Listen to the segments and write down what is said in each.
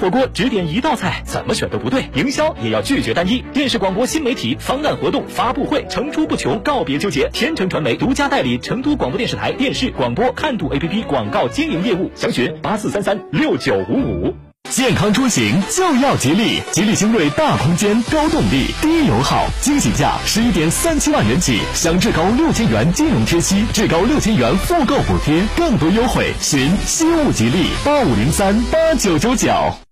火锅只点一道菜，怎么选都不对。营销也要拒绝单一。电视广播新媒体方案活动发布会层出不穷，告别纠结。天成传媒独家代理成都广播电视台电视广播看度 APP 广告经营业务，详询八四三三六九五五。健康出行就要吉利，吉利星瑞大空间、高动力、低油耗，惊喜价十一点三七万元起，享至高六千元金融贴息，至高六千元复购补贴，更多优惠，询西物吉利八五零三八九九九。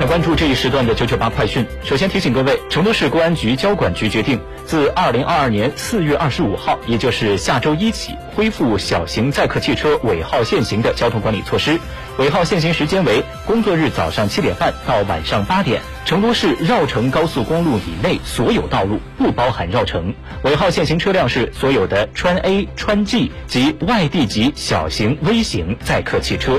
来关注这一时段的九九八快讯。首先提醒各位，成都市公安局交管局决定，自二零二二年四月二十五号，也就是下周一起，恢复小型载客汽车尾号限行的交通管理措施。尾号限行时间为工作日早上七点半到晚上八点。成都市绕城高速公路以内所有道路不包含绕城。尾号限行车辆是所有的川 A、川 G 及外地级小型微型载客汽车。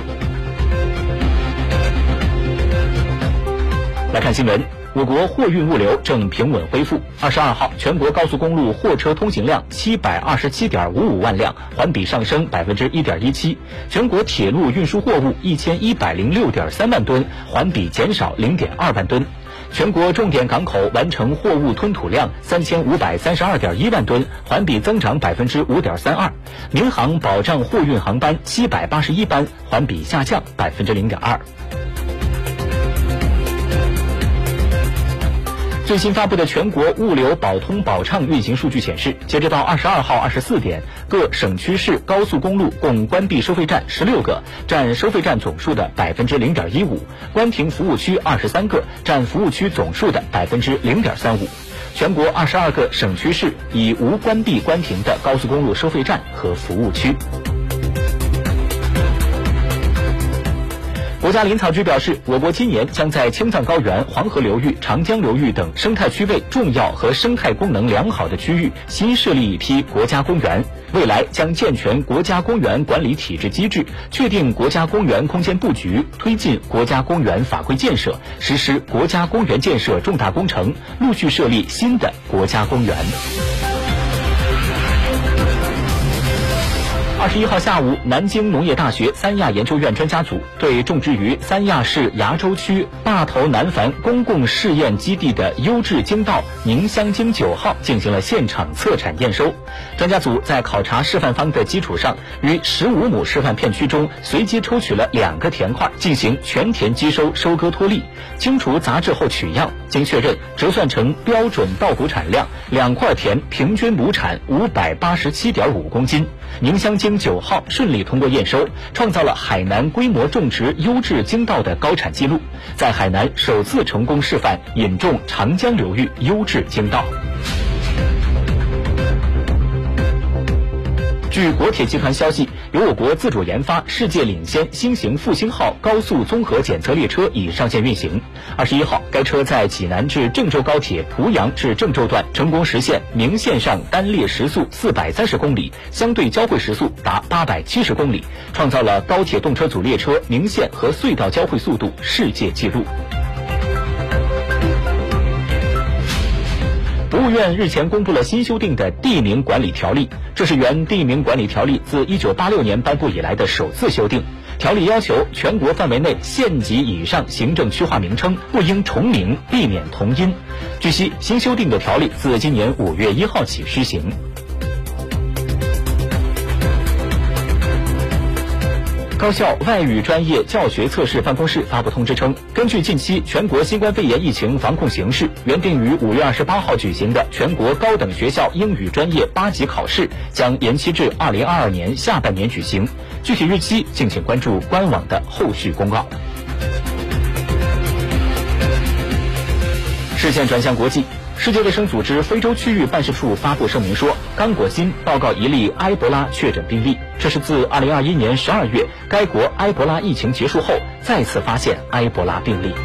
来看新闻，我国货运物流正平稳恢复。二十二号，全国高速公路货车通行量七百二十七点五五万辆，环比上升百分之一点一七；全国铁路运输货物一千一百零六点三万吨，环比减少零点二万吨。全国重点港口完成货物吞吐量三千五百三十二点一万吨，环比增长百分之五点三二。民航保障货运航班七百八十一班，环比下降百分之零点二。最新发布的全国物流保通保畅运行数据显示，截止到二十二号二十四点，各省区市高速公路共关闭收费站十六个，占收费站总数的百分之零点一五；关停服务区二十三个，占服务区总数的百分之零点三五。全国二十二个省区市已无关闭关停的高速公路收费站和服务区。国家林草局表示，我国今年将在青藏高原、黄河流域、长江流域等生态区位重要和生态功能良好的区域新设立一批国家公园。未来将健全国家公园管理体制机制，确定国家公园空间布局，推进国家公园法规建设，实施国家公园建设重大工程，陆续设立新的国家公园。二十一号下午，南京农业大学三亚研究院专家组对种植于三亚市崖州区坝头南繁公共试验基地的优质精稻宁香精九号进行了现场测产验收。专家组在考察示范方的基础上，于十五亩示范片区中随机抽取了两个田块，进行全田机收收割脱粒，清除杂质后取样，经确认折算成标准稻谷产量，两块田平均亩产五百八十七点五公斤。宁香九号顺利通过验收，创造了海南规模种植优质精稻的高产记录，在海南首次成功示范引种长江流域优质精稻。据国铁集团消息，由我国自主研发、世界领先新型复兴号高速综合检测列车已上线运行。二十一号，该车在济南至郑州高铁濮阳至郑州段成功实现明线上单列时速四百三十公里，相对交汇时速达八百七十公里，创造了高铁动车组列车明线和隧道交汇速度世界纪录。国务院日前公布了新修订的地名管理条例，这是原地名管理条例自一九八六年颁布以来的首次修订。条例要求全国范围内县级以上行政区划名称不应重名，避免同音。据悉，新修订的条例自今年五月一号起施行。高校外语专业教学测试办公室发布通知称，根据近期全国新冠肺炎疫情防控形势，原定于五月二十八号举行的全国高等学校英语专业八级考试将延期至二零二二年下半年举行。具体日期，敬请关注官网的后续公告。视线转向国际。世界卫生组织非洲区域办事处发布声明说，刚果金报告一例埃博拉确诊病例，这是自2021年12月该国埃博拉疫情结束后再次发现埃博拉病例。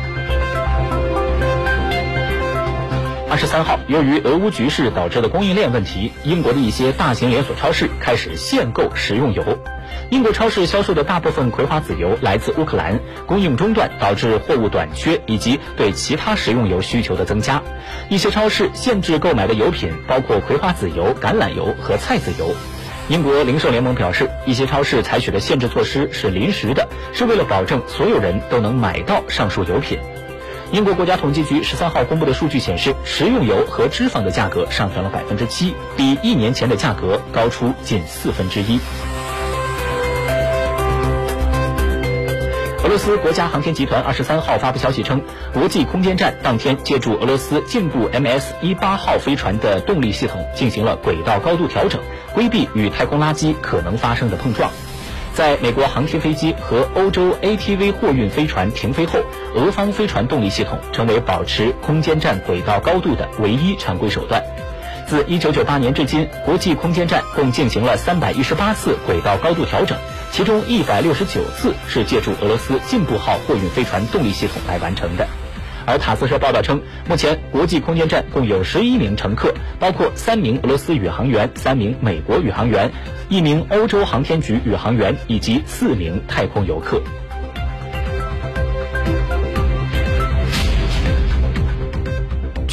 二十三号，由于俄乌局势导致的供应链问题，英国的一些大型连锁超市开始限购食用油。英国超市销售的大部分葵花籽油来自乌克兰，供应中断导致货物短缺以及对其他食用油需求的增加。一些超市限制购买的油品包括葵花籽油、橄榄油和菜籽油。英国零售联盟表示，一些超市采取的限制措施是临时的，是为了保证所有人都能买到上述油品。英国国家统计局十三号公布的数据显示，食用油和脂肪的价格上涨了百分之七，比一年前的价格高出近四分之一。俄罗斯国家航天集团二十三号发布消息称，国际空间站当天借助俄罗斯进步 MS 一八号飞船的动力系统进行了轨道高度调整，规避与太空垃圾可能发生的碰撞。在美国航天飞机和欧洲 ATV 货运飞船停飞后，俄方飞船动力系统成为保持空间站轨道高度的唯一常规手段。自1998年至今，国际空间站共进行了318次轨道高度调整。其中一百六十九次是借助俄罗斯进步号货运飞船动力系统来完成的，而塔斯社报道称，目前国际空间站共有十一名乘客，包括三名俄罗斯宇航员、三名美国宇航员、一名欧洲航天局宇航员以及四名太空游客。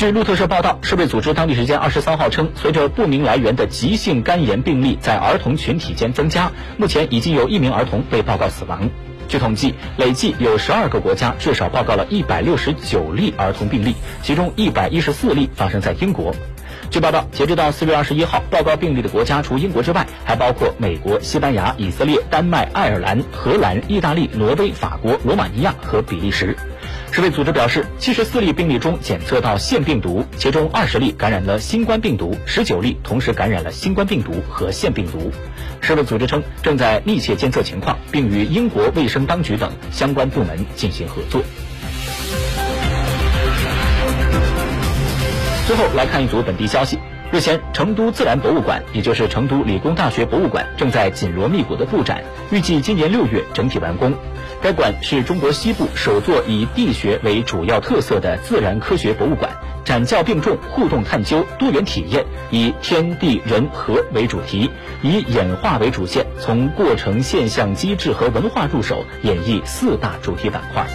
据路透社报道，世卫组织当地时间二十三号称，随着不明来源的急性肝炎病例在儿童群体间增加，目前已经有一名儿童被报告死亡。据统计，累计有十二个国家至少报告了一百六十九例儿童病例，其中一百一十四例发生在英国。据报道，截止到四月二十一号，报告病例的国家除英国之外，还包括美国、西班牙、以色列、丹麦、爱尔兰、荷兰、意大利、挪威、法国、罗马尼亚和比利时。世卫组织表示，七十四例病例中检测到腺病毒，其中二十例感染了新冠病毒，十九例同时感染了新冠病毒和腺病毒。世卫组织称，正在密切监测情况，并与英国卫生当局等相关部门进行合作。最后来看一组本地消息。日前，成都自然博物馆，也就是成都理工大学博物馆，正在紧锣密鼓的布展，预计今年六月整体完工。该馆是中国西部首座以地学为主要特色的自然科学博物馆，展教并重、互动探究、多元体验，以天地人和为主题，以演化为主线，从过程、现象、机制和文化入手，演绎四大主题板块。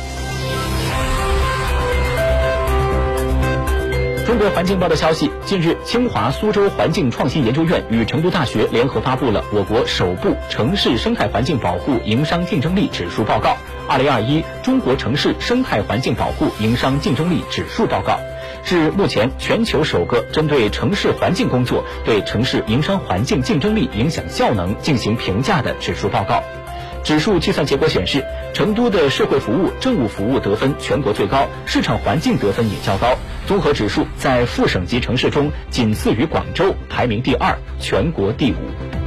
中国环境报的消息，近日，清华苏州环境创新研究院与成都大学联合发布了我国首部城市生态环境保护营商竞争力指数报告——二零二一中国城市生态环境保护营商竞争力指数报告，是目前全球首个针对城市环境工作对城市营商环境竞争力影响效能进行评价的指数报告。指数计算结果显示，成都的社会服务、政务服务得分全国最高，市场环境得分也较高。综合指数在副省级城市中仅次于广州，排名第二，全国第五。